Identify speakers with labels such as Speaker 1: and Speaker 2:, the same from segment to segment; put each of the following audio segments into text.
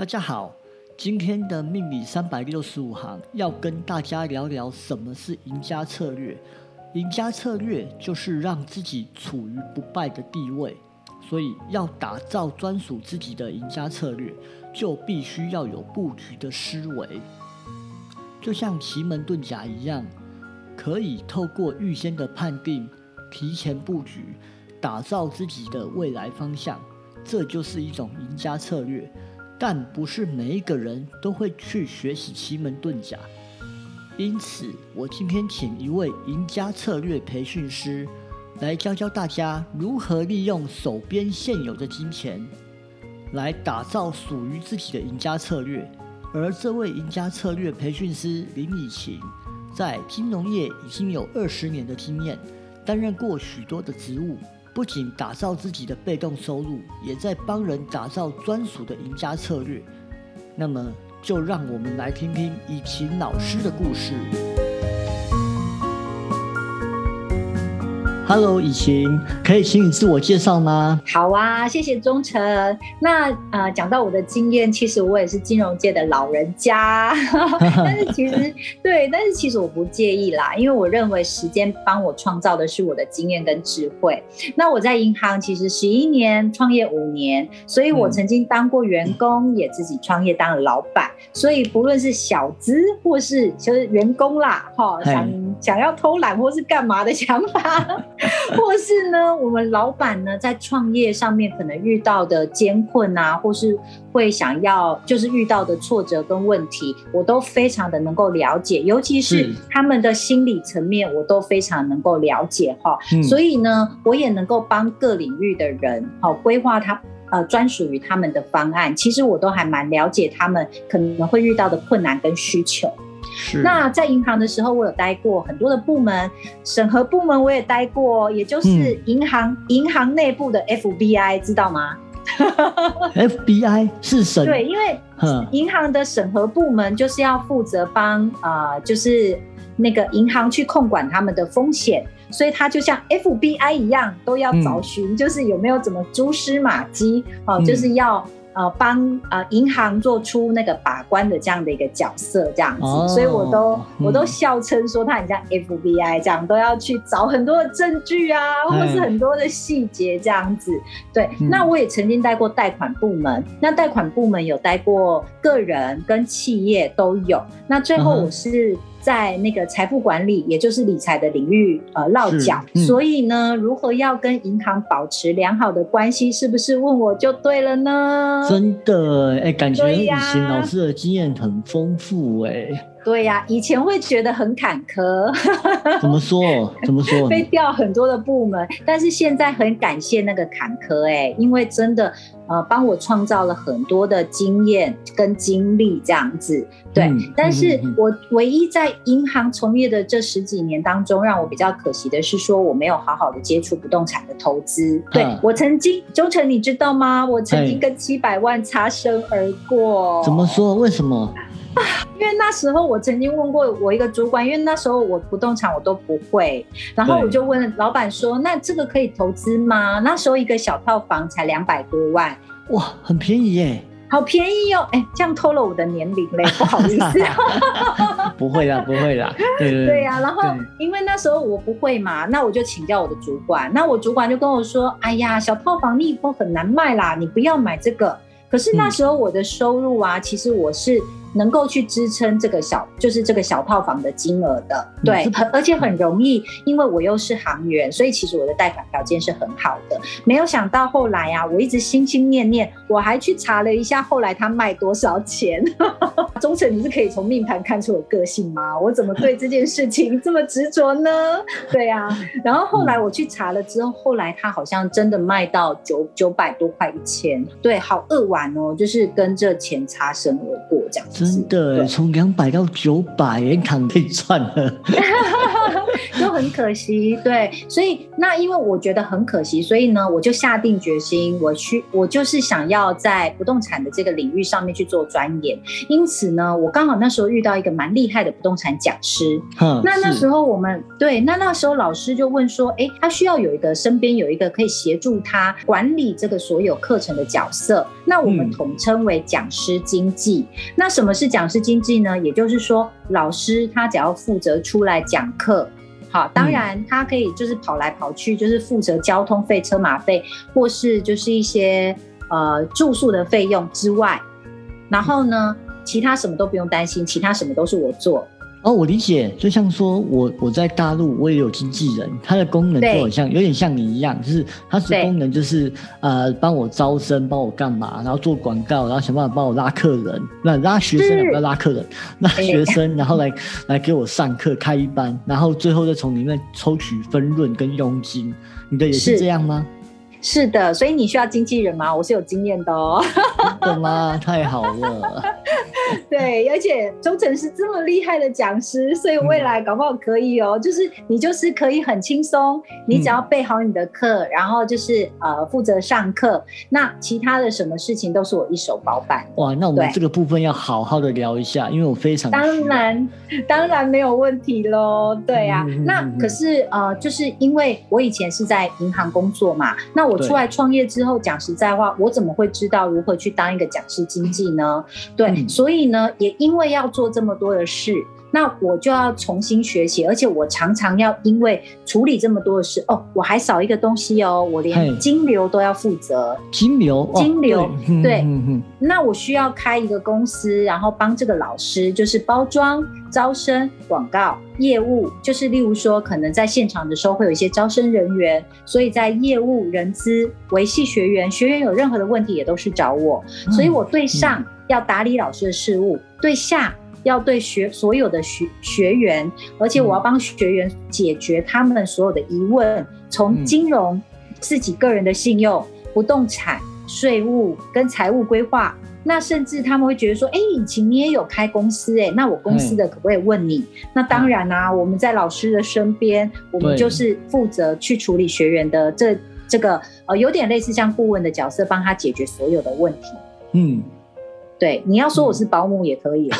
Speaker 1: 大家好，今天的命理三百六十五行要跟大家聊聊什么是赢家策略。赢家策略就是让自己处于不败的地位，所以要打造专属自己的赢家策略，就必须要有布局的思维。就像奇门遁甲一样，可以透过预先的判定，提前布局，打造自己的未来方向，这就是一种赢家策略。但不是每一个人都会去学习奇门遁甲，因此我今天请一位赢家策略培训师来教教大家如何利用手边现有的金钱，来打造属于自己的赢家策略。而这位赢家策略培训师林以晴，在金融业已经有二十年的经验，担任过许多的职务。不仅打造自己的被动收入，也在帮人打造专属的赢家策略。那么，就让我们来听听以勤老师的故事。Hello，以晴，可以请你自我介绍吗？
Speaker 2: 好啊，谢谢忠诚。那呃，讲到我的经验，其实我也是金融界的老人家，但是其实对，但是其实我不介意啦，因为我认为时间帮我创造的是我的经验跟智慧。那我在银行其实十一年，创业五年，所以我曾经当过员工，也自己创业当了老板。所以不论是小资或是就是员工啦，哈，想想要偷懒或是干嘛的想法。或是呢，我们老板呢在创业上面可能遇到的艰困啊，或是会想要就是遇到的挫折跟问题，我都非常的能够了解，尤其是他们的心理层面，我都非常能够了解哈。所以呢，我也能够帮各领域的人好规划他呃专属于他们的方案。其实我都还蛮了解他们可能会遇到的困难跟需求。那在银行的时候，我有待过很多的部门，审核部门我也待过，也就是银行银行内部的 FBI，知道吗？
Speaker 1: FBI 是审
Speaker 2: 对，因为银行的审核部门就是要负责帮啊，就是那个银行去控管他们的风险，所以它就像 FBI 一样，都要找寻，就是有没有怎么蛛丝马迹哦，就是要。呃，帮呃银行做出那个把关的这样的一个角色，这样子，所以我都我都笑称说他很像 FBI 这样，都要去找很多的证据啊，或是很多的细节这样子。对，那我也曾经带过贷款部门，那贷款部门有带过个人跟企业都有，那最后我是。在那个财富管理，也就是理财的领域，呃，落脚。所以呢，如何要跟银行保持良好的关系，是不是问我就对了呢？
Speaker 1: 真的，哎，感觉以前老师的经验很丰富，哎。
Speaker 2: 对呀，以前会觉得很坎坷。
Speaker 1: 怎么说？怎么说？
Speaker 2: 被调很多的部门，但是现在很感谢那个坎坷，哎，因为真的。呃，帮我创造了很多的经验跟经历，这样子，对。但是我唯一在银行从业的这十几年当中，让我比较可惜的是，说我没有好好的接触不动产的投资。对我曾经，周成，你知道吗？我曾经跟七百万擦身而过。
Speaker 1: 怎么说？为什么？
Speaker 2: 因为那时候我曾经问过我一个主管，因为那时候我不动产我都不会，然后我就问老板说：“那这个可以投资吗？”那时候一个小套房才两百多万，
Speaker 1: 哇，很便宜耶，
Speaker 2: 好便宜哦！哎，这样偷了我的年龄嘞，不好意思。
Speaker 1: 不会啦，不会啦，对对
Speaker 2: 对呀。然后因为那时候我不会嘛，那我就请教我的主管，那我主管就跟我说：“哎呀，小套房你以后很难卖啦，你不要买这个。”可是那时候我的收入啊，其实我是。能够去支撑这个小，就是这个小套房的金额的，对，很而且很容易，因为我又是行员，所以其实我的贷款条件是很好的。没有想到后来啊，我一直心心念念，我还去查了一下，后来他卖多少钱。忠诚，你是可以从命盘看出我个性吗？我怎么对这件事情这么执着呢？对啊，然后后来我去查了之后，后来他好像真的卖到九九百多块一千，对，好扼腕哦，就是跟这钱擦身而过这样。
Speaker 1: 真的，从两百到九百，连躺可以赚了，
Speaker 2: 就 很很可惜。对，所以那因为我觉得很可惜，所以呢，我就下定决心，我去，我就是想要在不动产的这个领域上面去做钻研。因此呢，我刚好那时候遇到一个蛮厉害的不动产讲师。那那时候我们对，那那时候老师就问说，哎，他需要有一个身边有一个可以协助他管理这个所有课程的角色。那我们统称为讲师经济。那什么是讲师经济呢？也就是说，老师他只要负责出来讲课，好，当然他可以就是跑来跑去，就是负责交通费、车马费，或是就是一些呃住宿的费用之外，然后呢，其他什么都不用担心，其他什么都是我做。
Speaker 1: 哦，我理解，就像说我我在大陆我也有经纪人，他的功能就很像，有点像你一样，就是他的功能就是呃帮我招生，帮我干嘛，然后做广告，然后想办法帮我拉客人，那拉学生不要拉客人，拉学生，然后来来给我上课开一班，然后最后再从里面抽取分润跟佣金，你的也是这样吗？
Speaker 2: 是的，所以你需要经纪人吗？我是有经验的哦。
Speaker 1: 真的吗？太好了。
Speaker 2: 对，而且周成是这么厉害的讲师，所以未来搞不好可以哦。就是你就是可以很轻松，你只要备好你的课，然后就是呃负责上课，那其他的什么事情都是我一手包办。
Speaker 1: 哇，那我们这个部分要好好的聊一下，因为我非常
Speaker 2: 当然当然没有问题喽。对呀，那可是呃，就是因为我以前是在银行工作嘛，那我出来创业之后，讲实在话，我怎么会知道如何去当一个讲师经济呢？对，所以呢，也因为要做这么多的事。那我就要重新学习，而且我常常要因为处理这么多的事哦，我还少一个东西哦，我连金流都要负责。
Speaker 1: 金流，
Speaker 2: 金流，对，那我需要开一个公司，然后帮这个老师就是包装、招生、广告、业务，就是例如说，可能在现场的时候会有一些招生人员，所以在业务、人资、维系学员，学员有任何的问题也都是找我，所以我对上要打理老师的事务，对下。要对学所有的学学员，而且我要帮学员解决他们所有的疑问，从金融、自己个人的信用、不动产、税务跟财务规划，那甚至他们会觉得说，哎，以前你也有开公司，哎，那我公司的可不可以问你？那当然啦，我们在老师的身边，我们就是负责去处理学员的这这个呃，有点类似像顾问的角色，帮他解决所有的问题。嗯。对，你要说我是保姆也可以，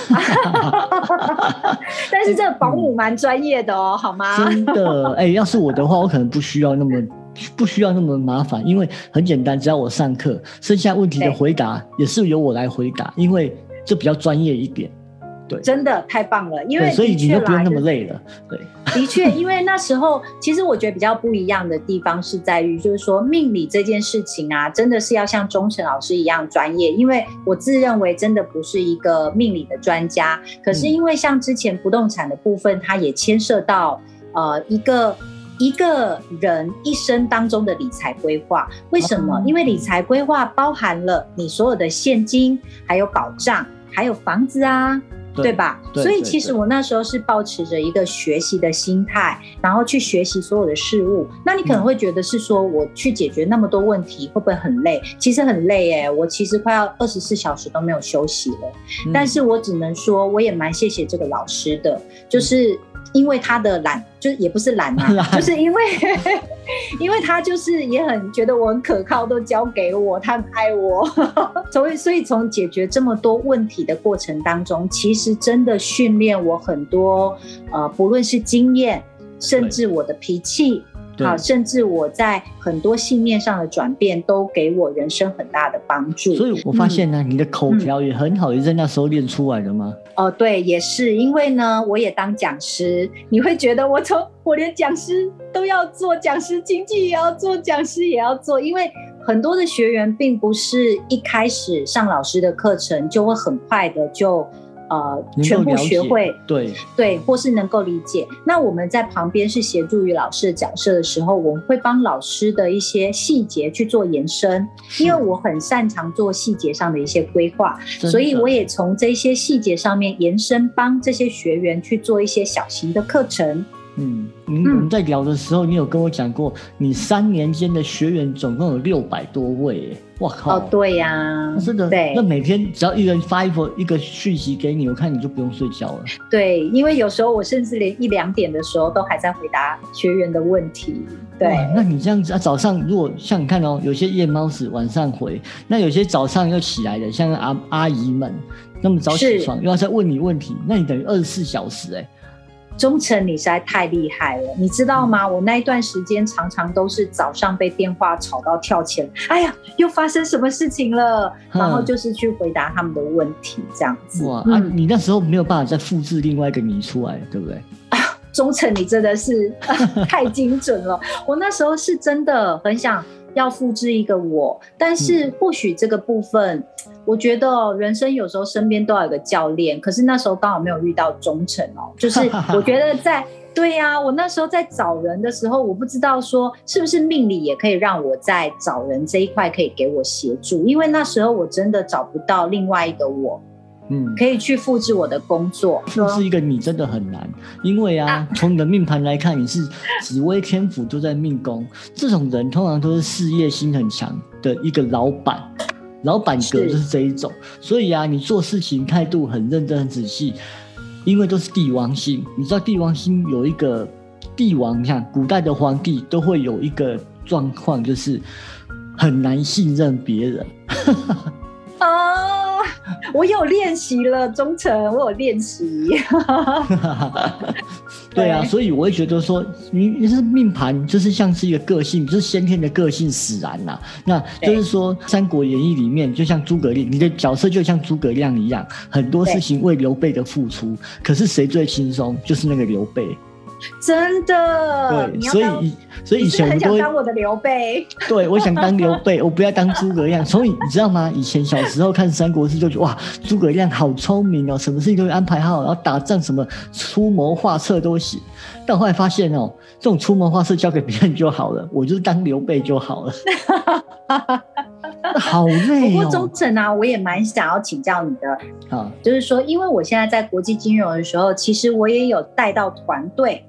Speaker 2: 但是这个保姆蛮专业的哦，好吗？
Speaker 1: 真的，哎，要是我的话，我可能不需要那么不需要那么麻烦，因为很简单，只要我上课，剩下问题的回答也是由我来回答，因为这比较专业一点。对，
Speaker 2: 真的太棒了，因为
Speaker 1: 所以你就不用那么累了。对，
Speaker 2: 的确，因为那时候其实我觉得比较不一样的地方是在于，就是说命理这件事情啊，真的是要像钟诚老师一样专业。因为我自认为真的不是一个命理的专家，可是因为像之前不动产的部分，它也牵涉到呃一个一个人一生当中的理财规划。为什么？因为理财规划包含了你所有的现金，还有保障，还有房子啊。对吧？所以其实我那时候是保持着一个学习的心态，然后去学习所有的事物。那你可能会觉得是说，我去解决那么多问题会不会很累？其实很累哎，我其实快要二十四小时都没有休息了。但是我只能说，我也蛮谢谢这个老师的，就是。因为他的懒，就是也不是懒啊，就是因为，因为他就是也很觉得我很可靠，都交给我，他很爱我，所以所以从解决这么多问题的过程当中，其实真的训练我很多，呃，不论是经验，甚至我的脾气。好，甚至我在很多信念上的转变，都给我人生很大的帮助。
Speaker 1: 所以我发现呢，你的口条也很好，也是在那时候练出来的吗？
Speaker 2: 哦，对，也是因为呢，我也当讲师，你会觉得我从我连讲师都要做，讲师经济也要做，讲师也要做，因为很多的学员并不是一开始上老师的课程就会很快的就。呃，全部学会，
Speaker 1: 对
Speaker 2: 对，或是能够理解。那我们在旁边是协助于老师的角色的时候，我们会帮老师的一些细节去做延伸，因为我很擅长做细节上的一些规划，所以我也从这些细节上面延伸，帮这些学员去做一些小型的课程。
Speaker 1: 嗯，我们在聊的时候，你有跟我讲过，你三年间的学员总共有六百多位，哇靠！
Speaker 2: 哦，对呀，
Speaker 1: 真的，
Speaker 2: 对，
Speaker 1: 那每天只要一人发一封一个讯息给你，我看你就不用睡觉了。
Speaker 2: 对，因为有时候我甚至连一两点的时候都还在回答学员的问题。对，
Speaker 1: 那你这样子啊，早上如果像你看哦，有些夜猫子晚上回，那有些早上又起来的，像阿阿姨们那么早起床又要再问你问题，那你等于二十四小时哎。
Speaker 2: 忠诚，你实在太厉害了，你知道吗？我那一段时间常常都是早上被电话吵到跳起来，哎呀，又发生什么事情了？然后就是去回答他们的问题，这样子。
Speaker 1: 哇，啊，你那时候没有办法再复制另外一个你出来，对不对？啊，
Speaker 2: 忠诚，你真的是太精准了。我那时候是真的很想。要复制一个我，但是或许这个部分，我觉得人生有时候身边都要有个教练。可是那时候刚好没有遇到忠诚哦，就是我觉得在对呀，我那时候在找人的时候，我不知道说是不是命理也可以让我在找人这一块可以给我协助，因为那时候我真的找不到另外一个我。嗯，可以去复制我的工作。
Speaker 1: 复制一个你真的很难，因为啊，从你的命盘来看，你是紫微天府都在命宫，这种人通常都是事业心很强的一个老板，老板格就是这一种。所以啊，你做事情态度很认真、很仔细，因为都是帝王星。你知道帝王星有一个帝王，像古代的皇帝都会有一个状况，就是很难信任别人。
Speaker 2: 啊，我有练习了，忠诚，我有练习。
Speaker 1: 对啊，所以我会觉得说，你你是命盘，就是像是一个个性，就是先天的个性使然呐。那就是说，《三国演义》里面，就像诸葛亮，你的角色就像诸葛亮一样，很多事情为刘备的付出。可是谁最轻松？就是那个刘备。
Speaker 2: 真的，
Speaker 1: 对，所以所以以前
Speaker 2: 很想当我的刘备，
Speaker 1: 对，我想当刘备，我不要当诸葛亮。所以你知道吗？以前小时候看《三国志》就觉得哇，诸葛亮好聪明哦，什么事情都会安排好，然后打仗什么出谋划策都行。但后来发现哦，这种出谋划策交给别人就好了，我就是当刘备就好了。好累
Speaker 2: 哦。不过忠诚啊，我也蛮想要请教你的啊，就是说，因为我现在在国际金融的时候，其实我也有带到团队。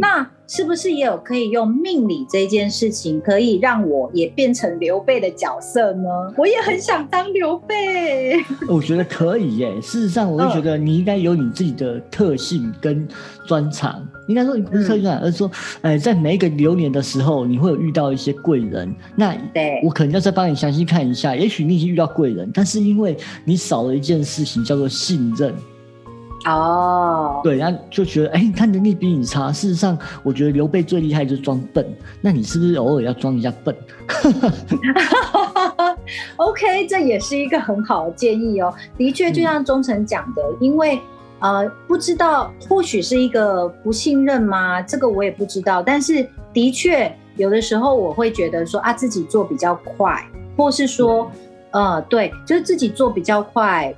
Speaker 2: 那是不是也有可以用命理这件事情，可以让我也变成刘备的角色呢？我也很想当刘备。
Speaker 1: 我觉得可以耶。事实上，我就觉得你应该有你自己的特性跟专长。应该说你不是特性，而是说，哎，在每一个流年的时候，你会有遇到一些贵人。那
Speaker 2: 对
Speaker 1: 我可能要再帮你详细看一下。也许你已经遇到贵人，但是因为你少了一件事情，叫做信任。
Speaker 2: 哦，
Speaker 1: 对，然后就觉得，哎，他能力比你差。事实上，我觉得刘备最厉害就是装笨。那你是不是偶尔要装一下笨？
Speaker 2: OK，这也是一个很好的建议哦。的确，就像忠诚讲的，因为呃，不知道或许是一个不信任吗？这个我也不知道。但是的确，有的时候我会觉得说啊，自己做比较快，或是说，呃，对，就是自己做比较快。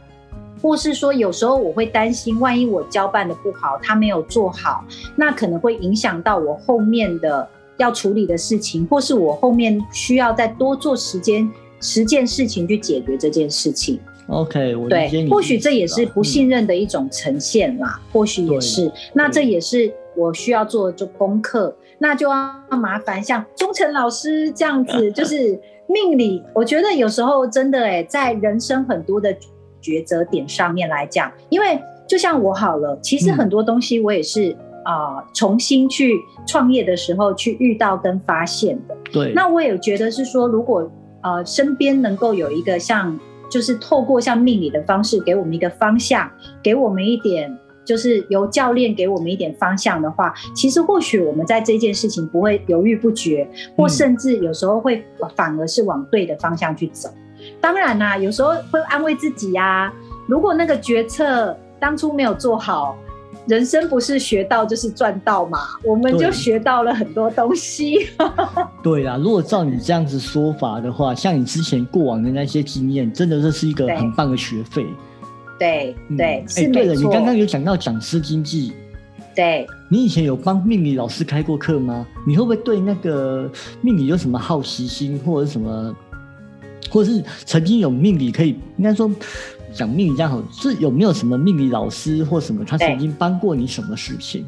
Speaker 2: 或是说，有时候我会担心，万一我交办的不好，他没有做好，那可能会影响到我后面的要处理的事情，或是我后面需要再多做时间十件事情去解决这件事情。
Speaker 1: OK，我
Speaker 2: 对，或许这也是不信任的一种呈现啦，或许也是。那这也是我需要做做功课，那就要麻烦像忠诚老师这样子，就是命理。我觉得有时候真的哎，在人生很多的。抉择点上面来讲，因为就像我好了，其实很多东西我也是啊，重新去创业的时候去遇到跟发现的。
Speaker 1: 对，
Speaker 2: 那我也觉得是说，如果呃身边能够有一个像，就是透过像命理的方式给我们一个方向，给我们一点，就是由教练给我们一点方向的话，其实或许我们在这件事情不会犹豫不决，或甚至有时候会反而是往对的方向去走。当然啦，有时候会安慰自己呀。如果那个决策当初没有做好，人生不是学到就是赚到嘛？我们就学到了很多东西。
Speaker 1: 对啦，如果照你这样子说法的话，像你之前过往的那些经验，真的这是一个很棒的学费。
Speaker 2: 对对，
Speaker 1: 哎，对了，你刚刚有讲到讲师经济，
Speaker 2: 对
Speaker 1: 你以前有帮命理老师开过课吗？你会不会对那个命理有什么好奇心，或者什么？或是曾经有命理可以，应该说讲命理这样好，是有没有什么命理老师或什么，他曾经帮过你什么事情？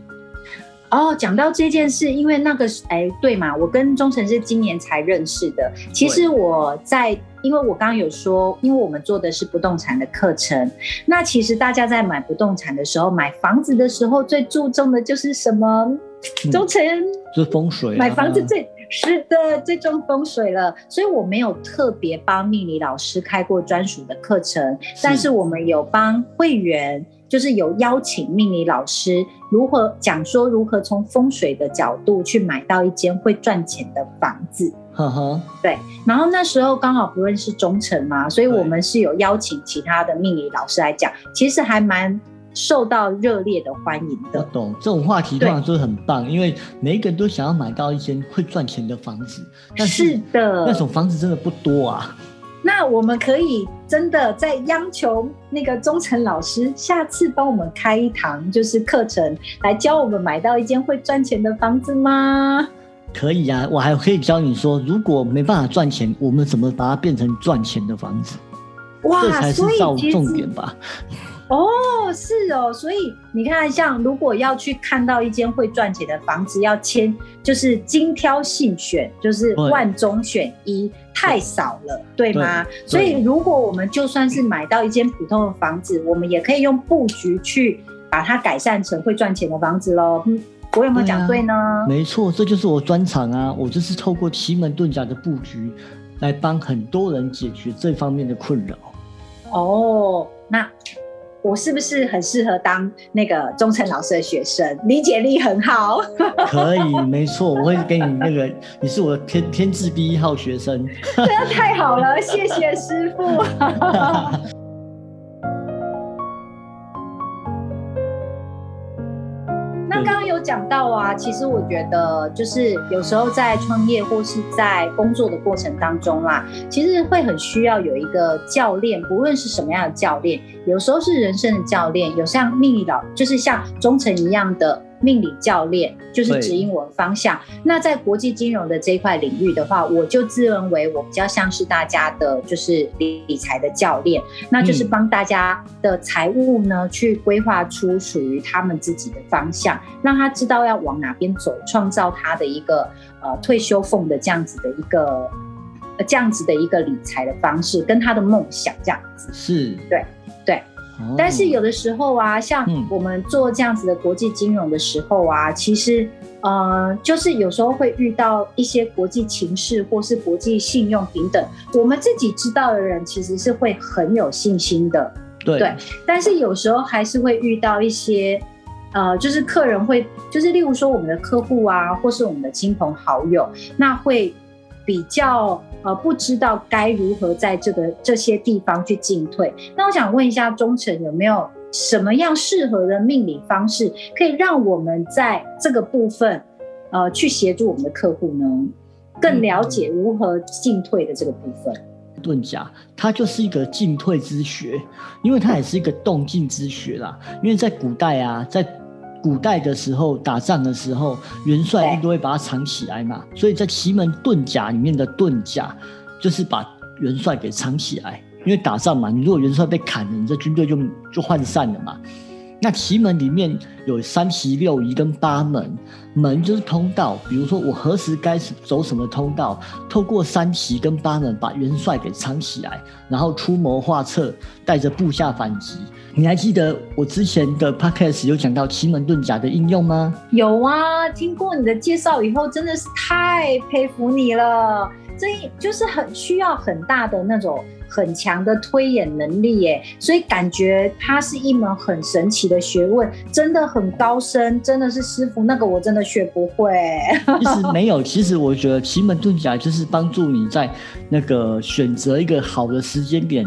Speaker 2: 哦，讲到这件事，因为那个哎，对嘛，我跟钟诚是今年才认识的。其实我在，因为我刚刚有说，因为我们做的是不动产的课程，那其实大家在买不动产的时候，买房子的时候，最注重的就是什么？钟诚，
Speaker 1: 就是风水。
Speaker 2: 买房子最是的，最终风水了。所以我没有特别帮命理老师开过专属的课程，但是我们有帮会员。就是有邀请命理老师如何讲说如何从风水的角度去买到一间会赚钱的房子。呵呵，对。然后那时候刚好不认识忠诚嘛，所以我们是有邀请其他的命理老师来讲，其实还蛮受到热烈的欢迎的。
Speaker 1: 我懂这种话题，通常就是很棒，因为每一个人都想要买到一间会赚钱的房子。
Speaker 2: 是的，
Speaker 1: 那种房子真的不多啊。
Speaker 2: 那我们可以真的在央求那个忠诚老师，下次帮我们开一堂就是课程，来教我们买到一间会赚钱的房子吗？
Speaker 1: 可以啊，我还可以教你说，如果没办法赚钱，我们怎么把它变成赚钱的房子？哇，这才是重点吧。
Speaker 2: 哦，是哦，所以你看，像如果要去看到一间会赚钱的房子，要签就是精挑细选，就是万中选一，太少了，对吗？所以如果我们就算是买到一间普通的房子，我们也可以用布局去把它改善成会赚钱的房子喽。嗯，我有没有讲对呢？
Speaker 1: 没错，这就是我专长啊！我就是透过奇门遁甲的布局，来帮很多人解决这方面的困扰。
Speaker 2: 哦，那。我是不是很适合当那个忠诚老师的学生？理解力很好。
Speaker 1: 可以，没错，我会给你那个，你是我的天天字第一号学生。
Speaker 2: 真的太好了，谢谢师傅。讲到啊，其实我觉得就是有时候在创业或是在工作的过程当中啦，其实会很需要有一个教练，不论是什么样的教练，有时候是人生的教练，有像命理老，就是像忠诚一样的。命理教练就是指引我的方向。那在国际金融的这一块领域的话，我就自认为我比较像是大家的，就是理理财的教练，那就是帮大家的财务呢去规划出属于他们自己的方向，让他知道要往哪边走，创造他的一个呃退休俸的这样子的一个这样子的一个理财的方式，跟他的梦想这样子。
Speaker 1: 是，
Speaker 2: 对，对。但是有的时候啊，像我们做这样子的国际金融的时候啊，其实呃，就是有时候会遇到一些国际情势或是国际信用平等，我们自己知道的人其实是会很有信心的，
Speaker 1: 对。
Speaker 2: 但是有时候还是会遇到一些呃，就是客人会，就是例如说我们的客户啊，或是我们的亲朋好友，那会比较。呃，不知道该如何在这个这些地方去进退。那我想问一下，忠诚有没有什么样适合的命理方式，可以让我们在这个部分，呃，去协助我们的客户呢，更了解如何进退的这个部分？
Speaker 1: 遁甲，它就是一个进退之学，因为它也是一个动静之学啦。因为在古代啊，在古代的时候，打仗的时候，元帅一定都会把它藏起来嘛。所以在奇门遁甲里面的遁甲，就是把元帅给藏起来。因为打仗嘛，你如果元帅被砍了，你这军队就就涣散了嘛。那奇门里面有三奇六仪跟八门，门就是通道，比如说我何时该走什么通道，透过三奇跟八门把元帅给藏起来，然后出谋划策，带着部下反击。你还记得我之前的 podcast 有讲到奇门遁甲的应用吗？
Speaker 2: 有啊，听过你的介绍以后，真的是太佩服你了。这就是很需要很大的那种很强的推演能力耶，所以感觉它是一门很神奇的学问，真的很高深，真的是师傅那个我真的学不会。
Speaker 1: 其实没有，其实我觉得奇门遁甲就是帮助你在那个选择一个好的时间点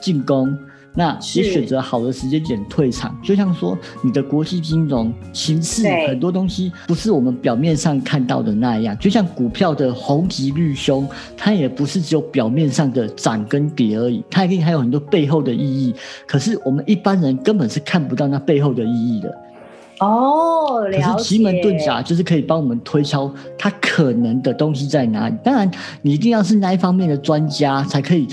Speaker 1: 进攻。那你选择好的时间点退场，就像说你的国际金融形势很多东西不是我们表面上看到的那样，就像股票的红极绿凶，它也不是只有表面上的涨跟跌而已，它一定还有很多背后的意义。可是我们一般人根本是看不到那背后的意义的。
Speaker 2: 哦，
Speaker 1: 可是奇门遁甲就是可以帮我们推敲它可能的东西在哪里。当然，你一定要是那一方面的专家才可以。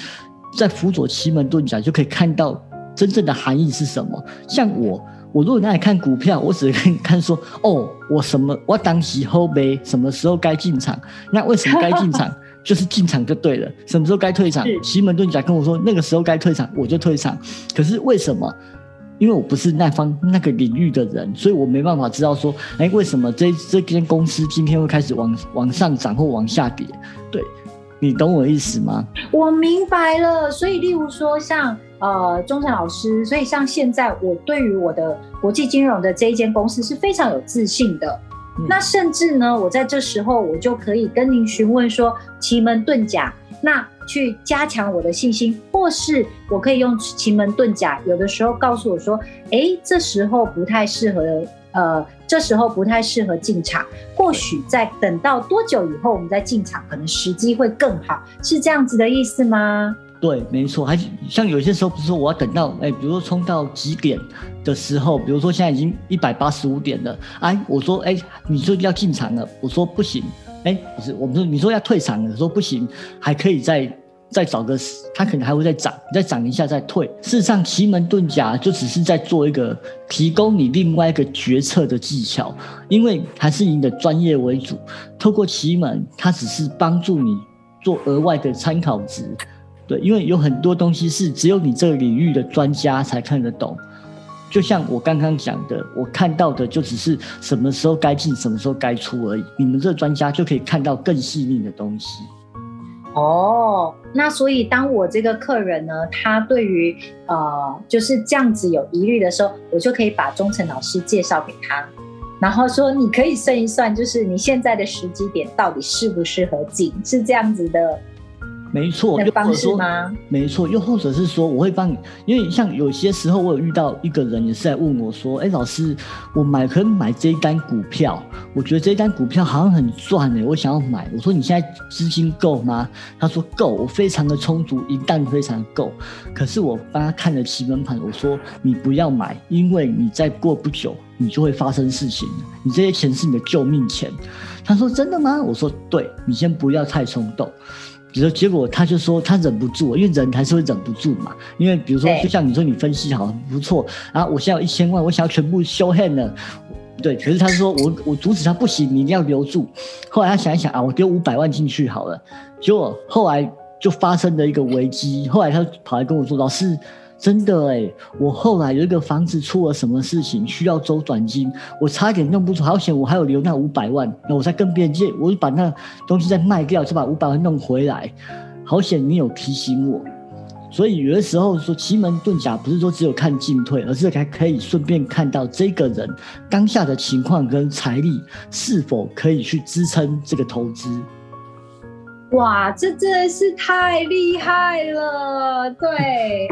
Speaker 1: 在辅佐奇门遁甲就可以看到真正的含义是什么。像我，我如果拿来看股票，我只能看说，哦，我什么我当时后呗，什么时候该进场？那为什么该进场？就是进场就对了。什么时候该退场？奇门遁甲跟我说，那个时候该退场，我就退场。可是为什么？因为我不是那方那个领域的人，所以我没办法知道说，哎，为什么这这间公司今天会开始往往上涨或往下跌？对，你懂我意思吗？
Speaker 2: 我明白了。所以，例如说像。呃，钟诚老师，所以像现在我对于我的国际金融的这一间公司是非常有自信的。那甚至呢，我在这时候我就可以跟您询问说奇门遁甲，那去加强我的信心，或是我可以用奇门遁甲，有的时候告诉我说，哎，这时候不太适合，呃，这时候不太适合进场，或许在等到多久以后我们再进场，可能时机会更好，是这样子的意思吗？
Speaker 1: 对，没错，还像有些时候，不是说我要等到，哎，比如说冲到几点的时候，比如说现在已经一百八十五点了，哎，我说，哎，你说要进场了，我说不行，哎，不是，我们说你说要退场了，说不行，还可以再再找个，它可能还会再涨，再涨一下再退。事实上，奇门遁甲就只是在做一个提供你另外一个决策的技巧，因为还是以你的专业为主，透过奇门，它只是帮助你做额外的参考值。对，因为有很多东西是只有你这个领域的专家才看得懂。就像我刚刚讲的，我看到的就只是什么时候该进，什么时候该出而已。你们这专家就可以看到更细腻的东西。
Speaker 2: 哦，那所以当我这个客人呢，他对于呃就是这样子有疑虑的时候，我就可以把忠诚老师介绍给他，然后说你可以算一算，就是你现在的时机点到底适不适合进，是这样子的。
Speaker 1: 没错，又或者说，没错，又或者是说，我会帮你，因为像有些时候，我有遇到一个人也是在问我说：“哎，老师，我买可以买这一单股票，我觉得这一单股票好像很赚哎，我想要买。”我说：“你现在资金够吗？”他说：“够，我非常的充足，一旦非常够。”可是我帮他看了奇门盘，我说：“你不要买，因为你再过不久，你就会发生事情，你这些钱是你的救命钱。”他说：“真的吗？”我说：“对，你先不要太冲动。”比如说，结果他就说他忍不住，因为人还是会忍不住嘛。因为比如说，就像你说，你分析好不错，然后我现在有一千万，我想要全部修 hand 了，对。可是他说我我阻止他不行，你一定要留住。后来他想一想啊，我丢五百万进去好了。结果后来就发生了一个危机，后来他跑来跟我说，老师。真的哎，我后来有一个房子出了什么事情，需要周转金，我差点弄不出，好险我还有留那五百万，那我再跟别人借，我就把那东西再卖掉，就把五百万弄回来，好险你有提醒我。所以有的时候说奇门遁甲不是说只有看进退，而是还可以顺便看到这个人当下的情况跟财力是否可以去支撑这个投资。
Speaker 2: 哇，这真的是太厉害了，对。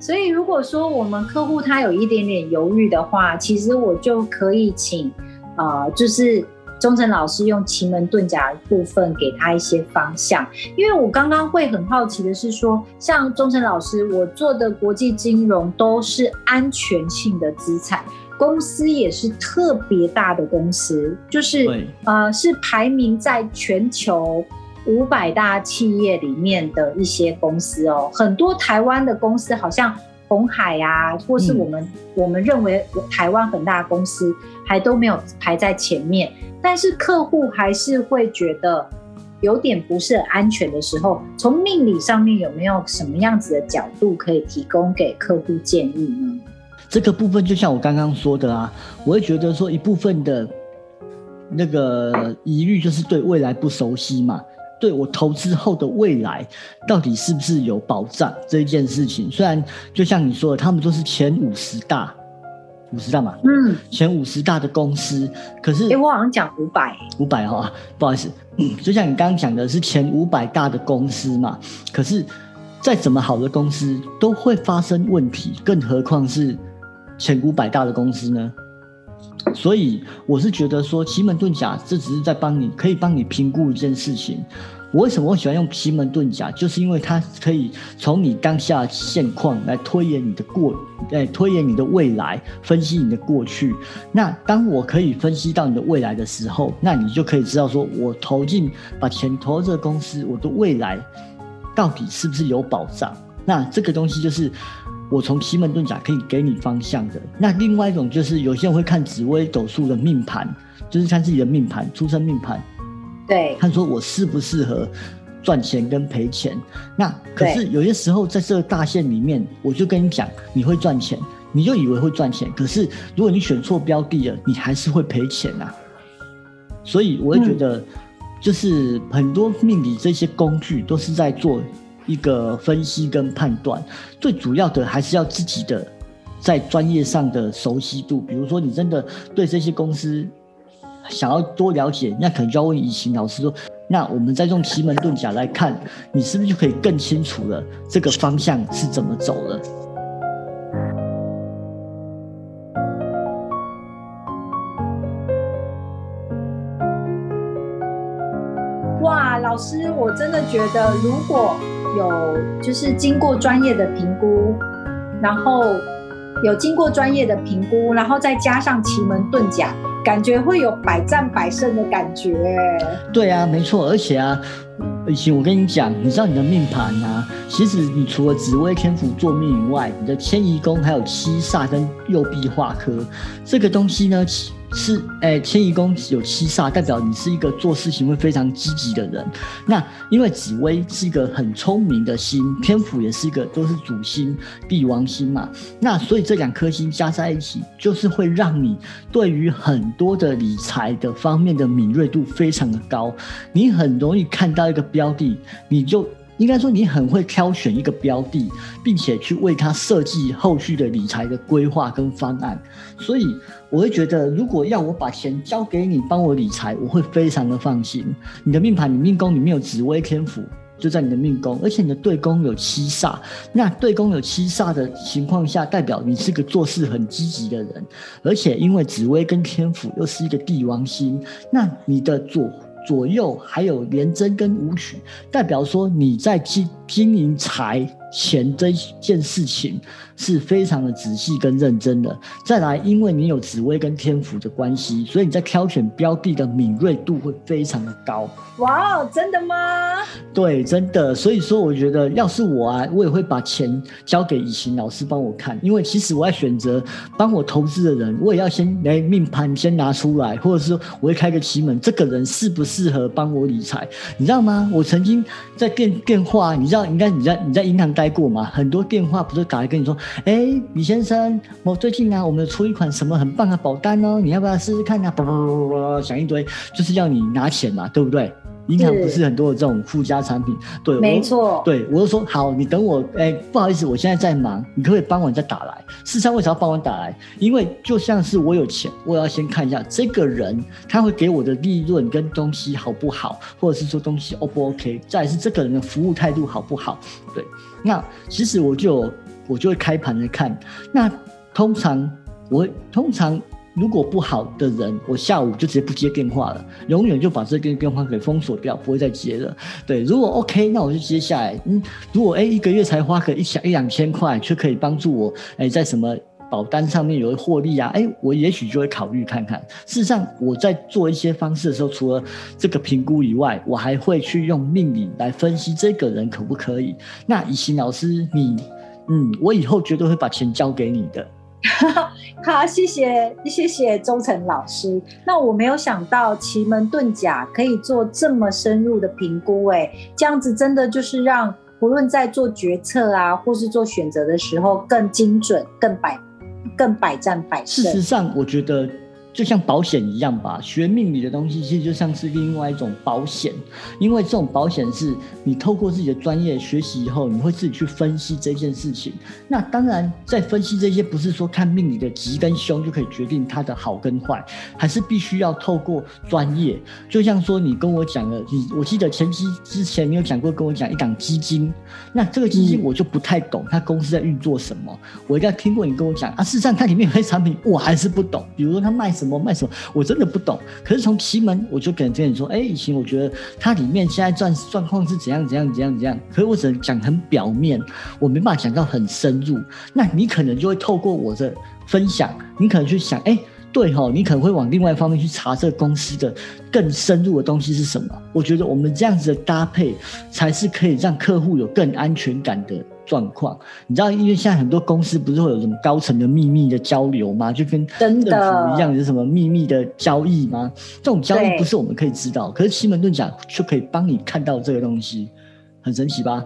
Speaker 2: 所以，如果说我们客户他有一点点犹豫的话，其实我就可以请，呃，就是忠诚老师用奇门遁甲部分给他一些方向。因为我刚刚会很好奇的是说，像忠诚老师，我做的国际金融都是安全性的资产，公司也是特别大的公司，就是呃，是排名在全球。五百大企业里面的一些公司哦，很多台湾的公司，好像红海啊，或是我们我们认为台湾很大公司，还都没有排在前面。但是客户还是会觉得有点不是很安全的时候，从命理上面有没有什么样子的角度可以提供给客户建议呢？
Speaker 1: 这个部分就像我刚刚说的啊，我会觉得说一部分的那个疑虑就是对未来不熟悉嘛。对我投资后的未来到底是不是有保障这一件事情？虽然就像你说的，他们都是前五十大，五十大嘛，嗯，前五十大的公司，可是，
Speaker 2: 哎，我好像讲五百，
Speaker 1: 五百哈，不好意思，就像你刚刚讲的是前五百大的公司嘛，可是再怎么好的公司都会发生问题，更何况是前五百大的公司呢？所以我是觉得说奇门遁甲，这只是在帮你，可以帮你评估一件事情。我为什么会喜欢用奇门遁甲？就是因为它可以从你当下现况来推演你的过，哎，推演你的未来，分析你的过去。那当我可以分析到你的未来的时候，那你就可以知道说，我投进把钱投这个公司，我的未来到底是不是有保障？那这个东西就是我从奇门遁甲可以给你方向的。那另外一种就是有些人会看紫微斗数的命盘，就是看自己的命盘、出生命盘，
Speaker 2: 对，
Speaker 1: 看说我适不适合赚钱跟赔钱。那可是有些时候在这个大线里面，我就跟你讲，你会赚钱，你就以为会赚钱，可是如果你选错标的了，你还是会赔钱啊。所以我会觉得，就是很多命理这些工具都是在做。一个分析跟判断，最主要的还是要自己的在专业上的熟悉度。比如说，你真的对这些公司想要多了解，那可能就要问以晴老师说：“那我们再用奇门遁甲来看，你是不是就可以更清楚了这个方向是怎么走了？”
Speaker 2: 哇，老师，我真的觉得如果。有就是经过专业的评估，然后有经过专业的评估，然后再加上奇门遁甲，感觉会有百战百胜的感觉。
Speaker 1: 对啊，没错，而且啊，而且我跟你讲，你知道你的命盘啊，其实你除了紫微天府做命以外，你的迁移宫还有七煞跟右臂化科这个东西呢。是，哎，迁移宫有七煞，代表你是一个做事情会非常积极的人。那因为紫薇是一个很聪明的星，天府也是一个都是主星、帝王星嘛。那所以这两颗星加在一起，就是会让你对于很多的理财的方面的敏锐度非常的高。你很容易看到一个标的，你就。应该说，你很会挑选一个标的，并且去为它设计后续的理财的规划跟方案。所以，我会觉得，如果要我把钱交给你帮我理财，我会非常的放心。你的命盘，你命宫里面有紫薇天府，就在你的命宫，而且你的对宫有七煞。那对宫有七煞的情况下，代表你是个做事很积极的人，而且因为紫薇跟天府又是一个帝王星，那你的左。左右还有廉贞跟武曲，代表说你在经经营财钱这件事情。是非常的仔细跟认真的。再来，因为你有紫薇跟天府的关系，所以你在挑选标的的敏锐度会非常的高。
Speaker 2: 哇哦，真的吗？
Speaker 1: 对，真的。所以说，我觉得要是我啊，我也会把钱交给以晴老师帮我看，因为其实我要选择帮我投资的人，我也要先来命盘先拿出来，或者是说我会开个奇门，这个人适不适合帮我理财？你知道吗？我曾经在电电话，你知道，应该你在你在银行待过吗？很多电话不是打来跟你说。哎，李先生，我最近啊，我们出一款什么很棒的保单哦，你要不要试试看呢？啵啵啵啵，想一堆，就是要你拿钱嘛，对不对？银行不是很多的这种附加产品，对，
Speaker 2: 没错，
Speaker 1: 对我就说好，你等我，哎，不好意思，我现在在忙，你可不可以帮我再打来？事实上，为什么要帮我打来？因为就像是我有钱，我要先看一下这个人他会给我的利润跟东西好不好，或者是说东西 O 不 OK？再是这个人的服务态度好不好？对，那其实我就。我就会开盘来看，那通常我通常如果不好的人，我下午就直接不接电话了，永远就把这个电话给封锁掉，不会再接了。对，如果 OK，那我就接下来。嗯，如果哎一个月才花个一小一两千块，却可以帮助我哎在什么保单上面有获利啊，哎，我也许就会考虑看看。事实上，我在做一些方式的时候，除了这个评估以外，我还会去用命理来分析这个人可不可以。那以晴老师，你。嗯，我以后绝对会把钱交给你的。
Speaker 2: 好，谢谢谢谢周成老师。那我没有想到奇门遁甲可以做这么深入的评估，哎，这样子真的就是让不论在做决策啊，或是做选择的时候更精准、更百、更百战百胜。
Speaker 1: 事实上，我觉得。就像保险一样吧，学命理的东西其实就像是另外一种保险，因为这种保险是你透过自己的专业学习以后，你会自己去分析这件事情。那当然，在分析这些不是说看命理的吉跟凶就可以决定它的好跟坏，还是必须要透过专业。就像说你跟我讲了，你我记得前期之前你有讲过跟我讲一档基金，那这个基金我就不太懂，它公司在运作什么，我一定要听过你跟我讲啊。事实上，它里面有些产品我还是不懂，比如说它卖什么。我卖什么，我真的不懂。可是从奇门，我就跟跟你说，哎，以前我觉得它里面现在状状况是怎样怎样怎样怎样。可是我只能讲很表面，我没办法讲到很深入。那你可能就会透过我的分享，你可能去想，哎，对哈，你可能会往另外一方面去查这个公司的更深入的东西是什么。我觉得我们这样子的搭配，才是可以让客户有更安全感的。状况。你知道，因为现在很多公司不是会有什么高层的秘密的交流吗？就跟政府一样，有什么秘密的交易吗？这种交易不是我们可以知道，可是奇门遁甲就可以帮你看到这个东西，很神奇吧？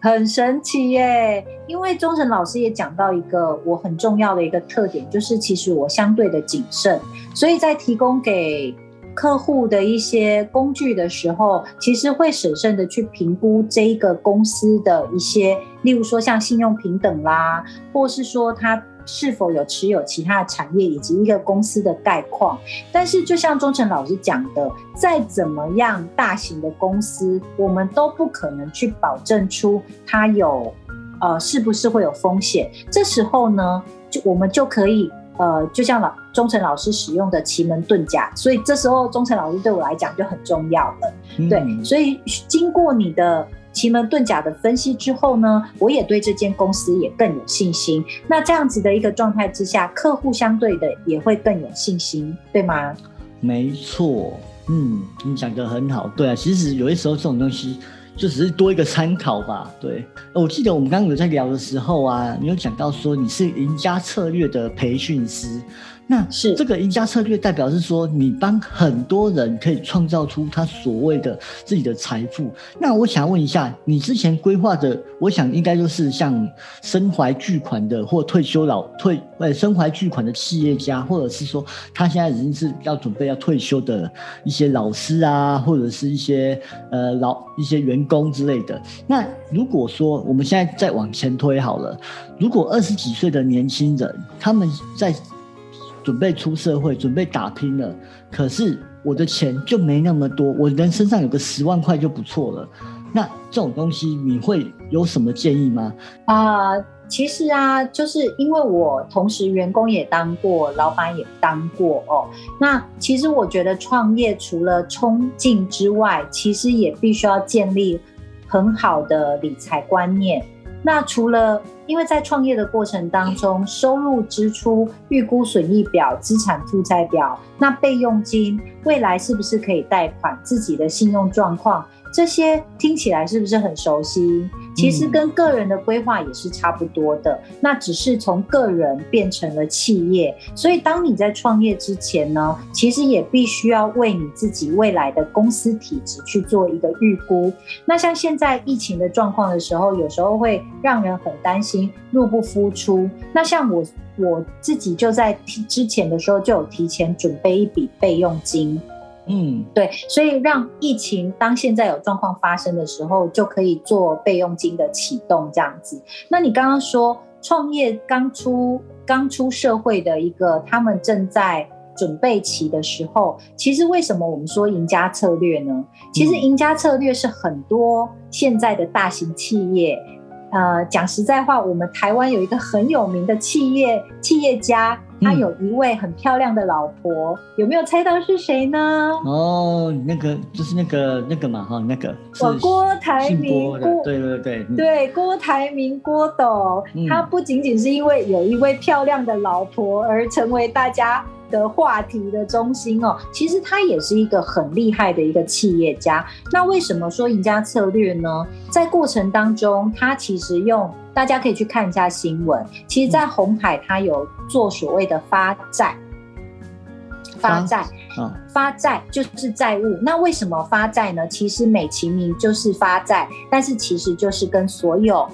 Speaker 2: 很神奇耶！因为忠诚老师也讲到一个我很重要的一个特点，就是其实我相对的谨慎，所以在提供给。客户的一些工具的时候，其实会审慎的去评估这一个公司的一些，例如说像信用平等啦，或是说它是否有持有其他的产业，以及一个公司的概况。但是，就像钟诚老师讲的，再怎么样大型的公司，我们都不可能去保证出它有，呃，是不是会有风险。这时候呢，就我们就可以。呃，就像老忠诚老师使用的奇门遁甲，所以这时候忠诚老师对我来讲就很重要了。对，所以经过你的奇门遁甲的分析之后呢，我也对这间公司也更有信心。那这样子的一个状态之下，客户相对的也会更有信心，对吗？
Speaker 1: 没错，嗯，你讲的很好。对啊，其实有些时候这种东西。就只是多一个参考吧。对，我记得我们刚刚有在聊的时候啊，你有讲到说你是赢家策略的培训师。那
Speaker 2: 是
Speaker 1: 这个赢家策略，代表是说你帮很多人可以创造出他所谓的自己的财富。那我想问一下，你之前规划的，我想应该就是像身怀巨款的或退休老退呃身怀巨款的企业家，或者是说他现在已经是要准备要退休的一些老师啊，或者是一些呃老一些员工之类的。那如果说我们现在再往前推好了，如果二十几岁的年轻人他们在准备出社会，准备打拼了，可是我的钱就没那么多，我人身上有个十万块就不错了。那这种东西你会有什么建议吗？
Speaker 2: 啊，其实啊，就是因为我同时员工也当过，老板也当过哦。那其实我觉得创业除了冲劲之外，其实也必须要建立很好的理财观念。那除了，因为在创业的过程当中，收入、支出、预估损益表、资产负债表，那备用金，未来是不是可以贷款？自己的信用状况。这些听起来是不是很熟悉？其实跟个人的规划也是差不多的，那只是从个人变成了企业。所以当你在创业之前呢，其实也必须要为你自己未来的公司体制去做一个预估。那像现在疫情的状况的时候，有时候会让人很担心入不敷出。那像我我自己就在之前的时候就有提前准备一笔备用金。嗯，对，所以让疫情当现在有状况发生的时候，就可以做备用金的启动这样子。那你刚刚说创业刚出刚出社会的一个，他们正在准备期的时候，其实为什么我们说赢家策略呢？其实赢家策略是很多现在的大型企业。呃，讲实在话，我们台湾有一个很有名的企业企业家，他有一位很漂亮的老婆，有没有猜到是谁呢？
Speaker 1: 哦，那个就是那个那个嘛，哈，那个
Speaker 2: 我郭台铭，
Speaker 1: 郭对对对
Speaker 2: 对，郭台铭郭董，他不仅仅是因为有一位漂亮的老婆而成为大家。的话题的中心哦，其实他也是一个很厉害的一个企业家。那为什么说赢家策略呢？在过程当中，他其实用大家可以去看一下新闻。其实，在红海，他有做所谓的发债，发债，嗯，发债就是债务。那为什么发债呢？其实美其名就是发债，但是其实就是跟所有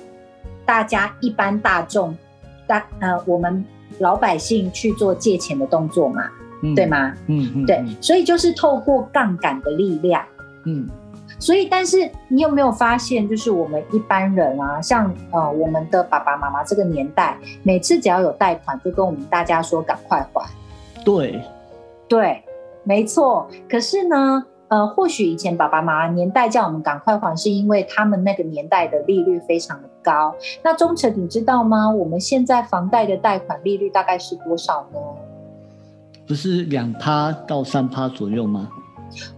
Speaker 2: 大家一般大众大呃我们。老百姓去做借钱的动作嘛，对吗？嗯嗯，对，所以就是透过杠杆的力量，嗯，所以但是你有没有发现，就是我们一般人啊，像呃我们的爸爸妈妈这个年代，每次只要有贷款，就跟我们大家说赶快还。
Speaker 1: 对，
Speaker 2: 对，没错。可是呢？呃，或许以前爸爸妈妈年代叫我们赶快还，是因为他们那个年代的利率非常的高。那忠诚，你知道吗？我们现在房贷的贷款利率大概是多少呢？
Speaker 1: 不是两趴到三趴左右吗？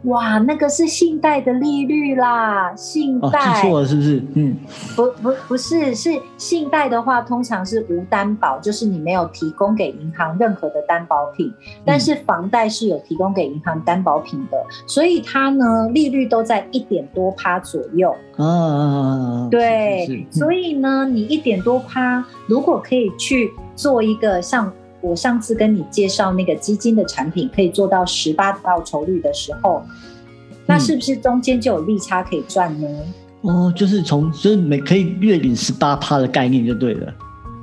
Speaker 2: 哇，那个是信贷的利率啦，信
Speaker 1: 哦，
Speaker 2: 贷、
Speaker 1: 记错了是不是？嗯，
Speaker 2: 不不不是，是信贷的话，通常是无担保，就是你没有提供给银行任何的担保品。但是房贷是有提供给银行担保品的，所以它呢利率都在一点多趴左右。
Speaker 1: 啊，
Speaker 2: 对，
Speaker 1: 是是是
Speaker 2: 所以呢，你一点多趴，如果可以去做一个像我上次跟你介绍那个基金的产品，可以做到十八报酬率的时候，那是不是中间就有利差可以赚呢？
Speaker 1: 哦，就是从就是每可以月领十八趴的概念就对了。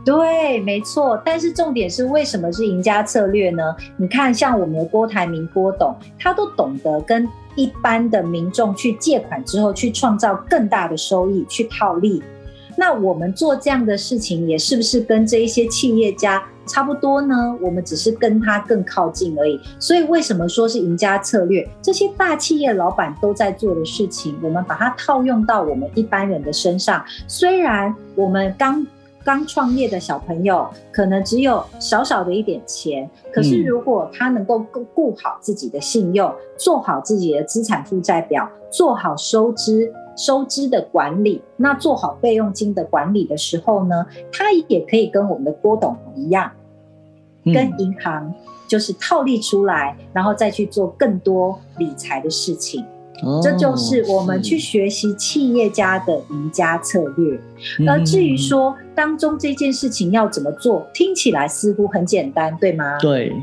Speaker 2: 对，没错。但是重点是，为什么是赢家策略呢？你看，像我们的郭台铭郭董，他都懂得跟一般的民众去借款之后，去创造更大的收益，去套利。那我们做这样的事情，也是不是跟这一些企业家差不多呢？我们只是跟他更靠近而已。所以为什么说是赢家策略？这些大企业老板都在做的事情，我们把它套用到我们一般人的身上。虽然我们刚刚创业的小朋友可能只有少少的一点钱，可是如果他能够顾顾好自己的信用，做好自己的资产负债表，做好收支收支的管理，那做好备用金的管理的时候呢，他也可以跟我们的郭董一样，
Speaker 1: 嗯
Speaker 2: 跟银行就是套利出来，然后再去做更多理财的事情。
Speaker 1: 哦
Speaker 2: 这就是我们去学习企业家的赢家策略。而至于说当中这件事情要怎么做，听起来似乎很简单，对吗？
Speaker 1: 嗯。对，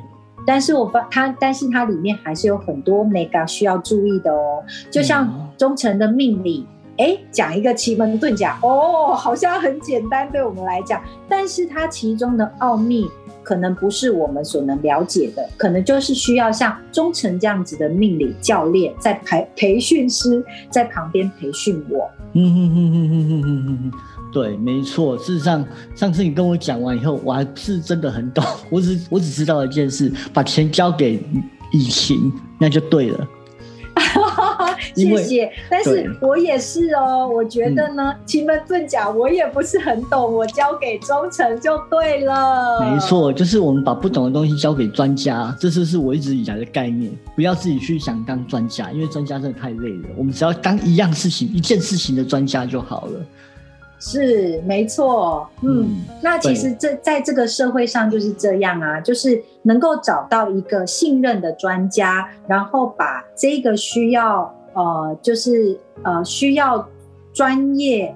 Speaker 2: 但是我发它，但是它里面还是有很多 mega 需要注意的哦。就
Speaker 1: 嗯
Speaker 2: 像忠诚的命理，哎，讲一个奇门遁甲，哦，好像很简单，对我们来讲，但是它其中的奥秘。可能不是我们所能了解的，可能就是需要像忠诚这样子的命理教练，在培培训师在旁边培训我。
Speaker 1: 嗯嗯嗯嗯嗯嗯嗯嗯嗯，对，没错。事实上，上次你跟我讲完以后，我还是真的很懂，我只我只知道一件事，把钱交给以晴，那就对了。
Speaker 2: 谢谢，但是我也是哦。我觉得呢，奇门遁甲我也不是很懂，我交给忠诚就对了。
Speaker 1: 没，错，就是我们把不懂的东西交给专家，这就是我一直以来的概念。不要自己去想当专家，因为专家真的太累了。我们只要当一样事情、一件事情的专家就好了。
Speaker 2: 是没错。嗯，
Speaker 1: 嗯，
Speaker 2: 那其实这在这个社会上就是这样啊，就是能够找到一个信任的专家，然后把这个需要呃，就是呃需要专业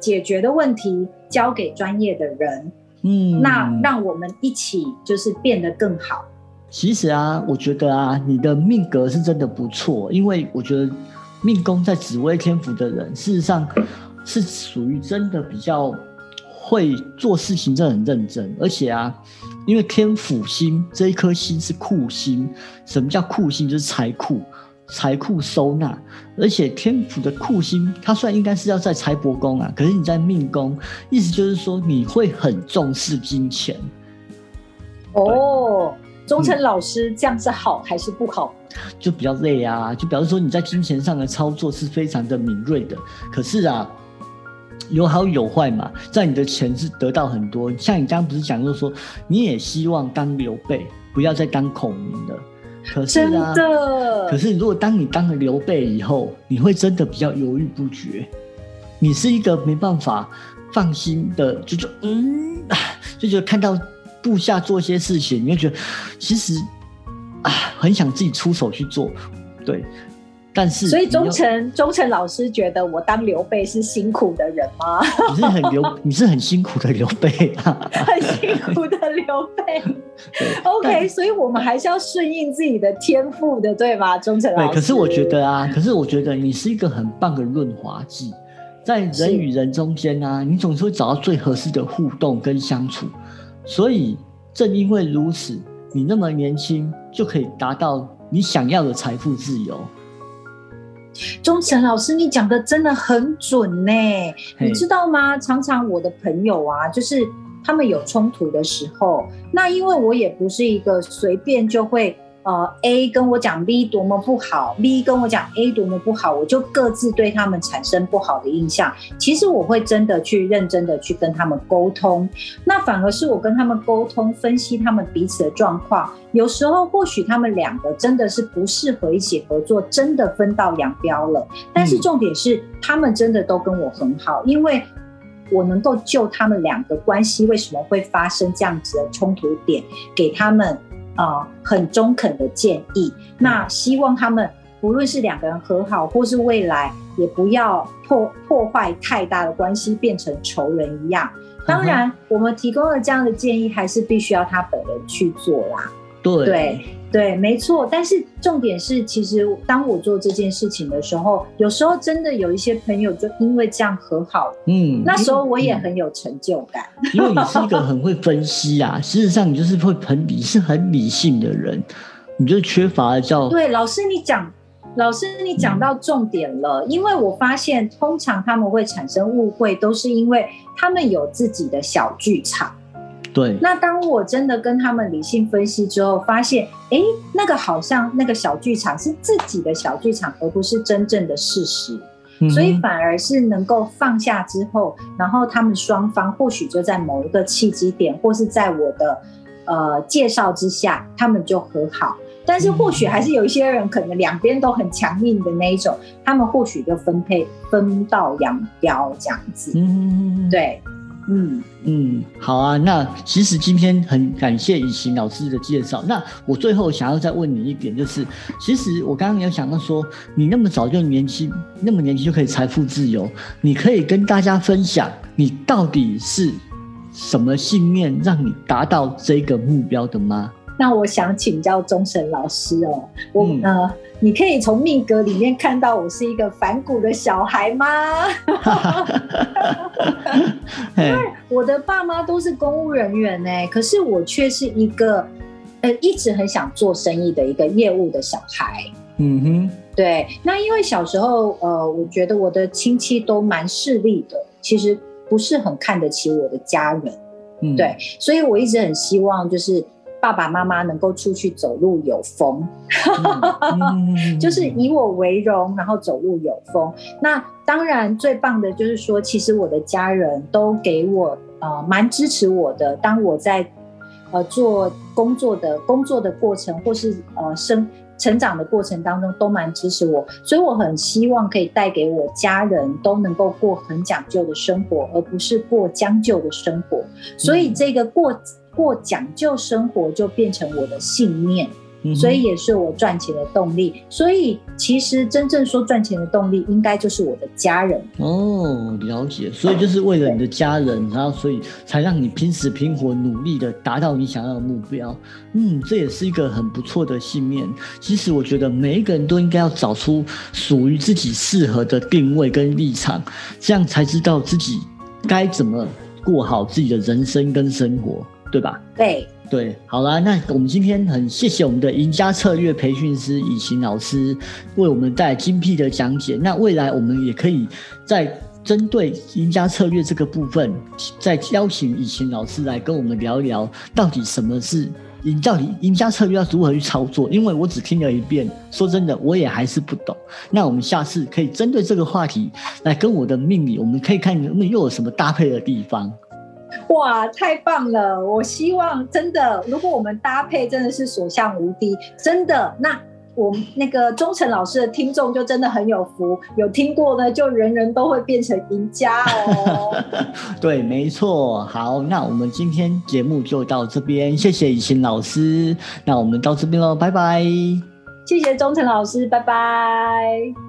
Speaker 2: 解决的问题交给专业的人，
Speaker 1: 嗯，
Speaker 2: 那让我们一起就是变得更好。
Speaker 1: 其实啊，我觉得啊，你的命格是真的不错，因为我觉得命宫在紫微天府的人，事实上是属于真的比较会做事情，真的很认真，而且啊，因为天府星这一颗星是库星，什么叫库星？就是财库。财库收纳，而且天府的库星，它虽然应该是要在财帛宫啊，可是你在命宫，意思就是说你会很重视金钱，
Speaker 2: 哦，忠诚老师，这样是好还是不好？
Speaker 1: 就比较累啊，就表示说你在金钱上的操作是非常的敏锐的。可是啊，有好有坏嘛，在你的钱是得到很多。像你刚刚不是讲过说，你也希望当刘备，不要再当孔明了。可是
Speaker 2: 真
Speaker 1: 啊，
Speaker 2: 的
Speaker 1: 可，是如果当你当了刘备以后，你会真的比较犹豫不决。你是一个没办法放心的，就就嗯，啊就觉得看到部下做些事情，你会觉得其实啊，很想自己出手去做，对。但是
Speaker 2: 所以忠诚忠诚老师觉得我当刘备是辛苦的人吗？
Speaker 1: 你是很刘，你是很辛苦的刘备啊。
Speaker 2: 很辛苦的刘备。OK，所以我们还是要顺应自己的天赋的，对吗？忠诚老
Speaker 1: 对，
Speaker 2: 师。
Speaker 1: 可是我觉得啊，可是我觉得你是一个很棒的润滑剂，在人与人中间啊，你总是会找到最合适的互动跟相处。所以正因为如此，你那么年轻就可以达到你想要的财富自由。
Speaker 2: 忠诚老师，你讲的真的很准呢。
Speaker 1: 嘿
Speaker 2: 你知道吗？常常我的朋友啊，就是他们有冲突的时候，那因为我也不是一个随便就会呃，A 跟我讲 B 多么不好，B 跟我讲 A 多么不好，我就各自对他们产生不好的印象。其实我会真的去认真的去跟他们沟通，那反而是我跟他们沟通，分析他们彼此的状况。有时候或许他们两个真的是不适合一起合作，真的分道扬镳了。但是重点是，他们真的都跟我很好，因为我能够就他们两个关系为什么会发生这样子的冲突点，给他们。啊，很中肯的建议。那希望他们不论是两个人和好，或是未来也不要破破坏太大的关系，变成仇人一样。当然，我们提供了这样的建议，还是必须要他本人去做啦。
Speaker 1: 对。
Speaker 2: 对，没错。但是重点是，其实当我做这件事情的时候，有时候真的有一些朋友就因为这样和好。嗯，那时候我也很有成就感。
Speaker 1: 因为你是一个很会分析啊，事实上你就是会很理，是很理性的人，你就缺乏叫
Speaker 2: 对老师你讲，老师你讲到重点了。因为我发现，通常他们会产生误会，都是因为他们有自己的小剧场。
Speaker 1: 对，
Speaker 2: 那当我真的跟他们理性分析之后，发现，哎，那个好像那个小剧场是自己的小剧场，而不是真正的事实，所以反而是能够放下之后，然后他们双方或许就在某一个契机点，或是在我的呃介绍之下，他们就和好。但是或许还是有一些人可能两边都很强硬的那一种，他们或许就分配分道扬镳这样子。嗯，对。嗯
Speaker 1: 嗯，好啊。那其实今天很感谢雨晴老师的介绍。那我最后想要再问你一点，就是其实我刚刚有想到说，你那么早就年轻，那么年轻就可以财富自由，你可以跟大家分享，你到底是什么信念让你达到这个目标的吗？
Speaker 2: 那我想请教钟神老师哦，我呃，你可以从命格里面看到我是一个反骨的小孩吗？因为我的爸妈都是公务人员呢，可是我却是一个呃一直很想做生意的一个业务的小孩。嗯哼，对。那因为小时候呃，我觉得我的亲戚都蛮势利的，其实不是很看得起我的家人。嗯，对，所以我一直很希望就是。爸爸妈妈能够出去走路有风，就是以我为荣，然后走路有风。那当然最棒的就是说，其实我的家人都给我呃蛮支持我的。当我在呃做工作的工作的过程，或是呃生成长的过程当中，都蛮支持我。所以我很希望可以带给我家人都能够过很讲究的生活，而不是过将就的生活。所以这个过。过讲究生活就变成我的信念，所以也是我赚钱的动力。所以其实真正说赚钱的动力，应该就是我的家人。
Speaker 1: 哦，了解。所以就是为了你的家人，然后所以才让你拼死拼活努力的达到你想要的目标。嗯，这也是一个很不错的信念。其实我觉得每一个人都应该要找出属于自己适合的定位跟立场，这样才知道自己该怎么过好自己的人生跟生活。对吧？
Speaker 2: 对
Speaker 1: 对，好啦，那我们今天很谢谢我们的赢家策略培训师以晴老师为我们带来精辟的讲解。那未来我们也可以在针对赢家策略这个部分，再邀请以晴老师来跟我们聊一聊，到底什么是赢，到底赢家策略要如何去操作？因为我只听了一遍，说真的，我也还是不懂。那我们下次可以针对这个话题来跟我的命理，我们可以看能不能又有什么搭配的地方。
Speaker 2: 哇，太棒了！我希望真的，如果我们搭配真的是所向无敌，真的，那我们那个忠诚老师的听众就真的很有福，有听过呢，就人人都会变成赢家哦。
Speaker 1: 对，没错。好，那我们今天节目就到这边，谢谢以晴老师。那我们到这边喽，拜拜。
Speaker 2: 谢谢忠诚老师，拜拜。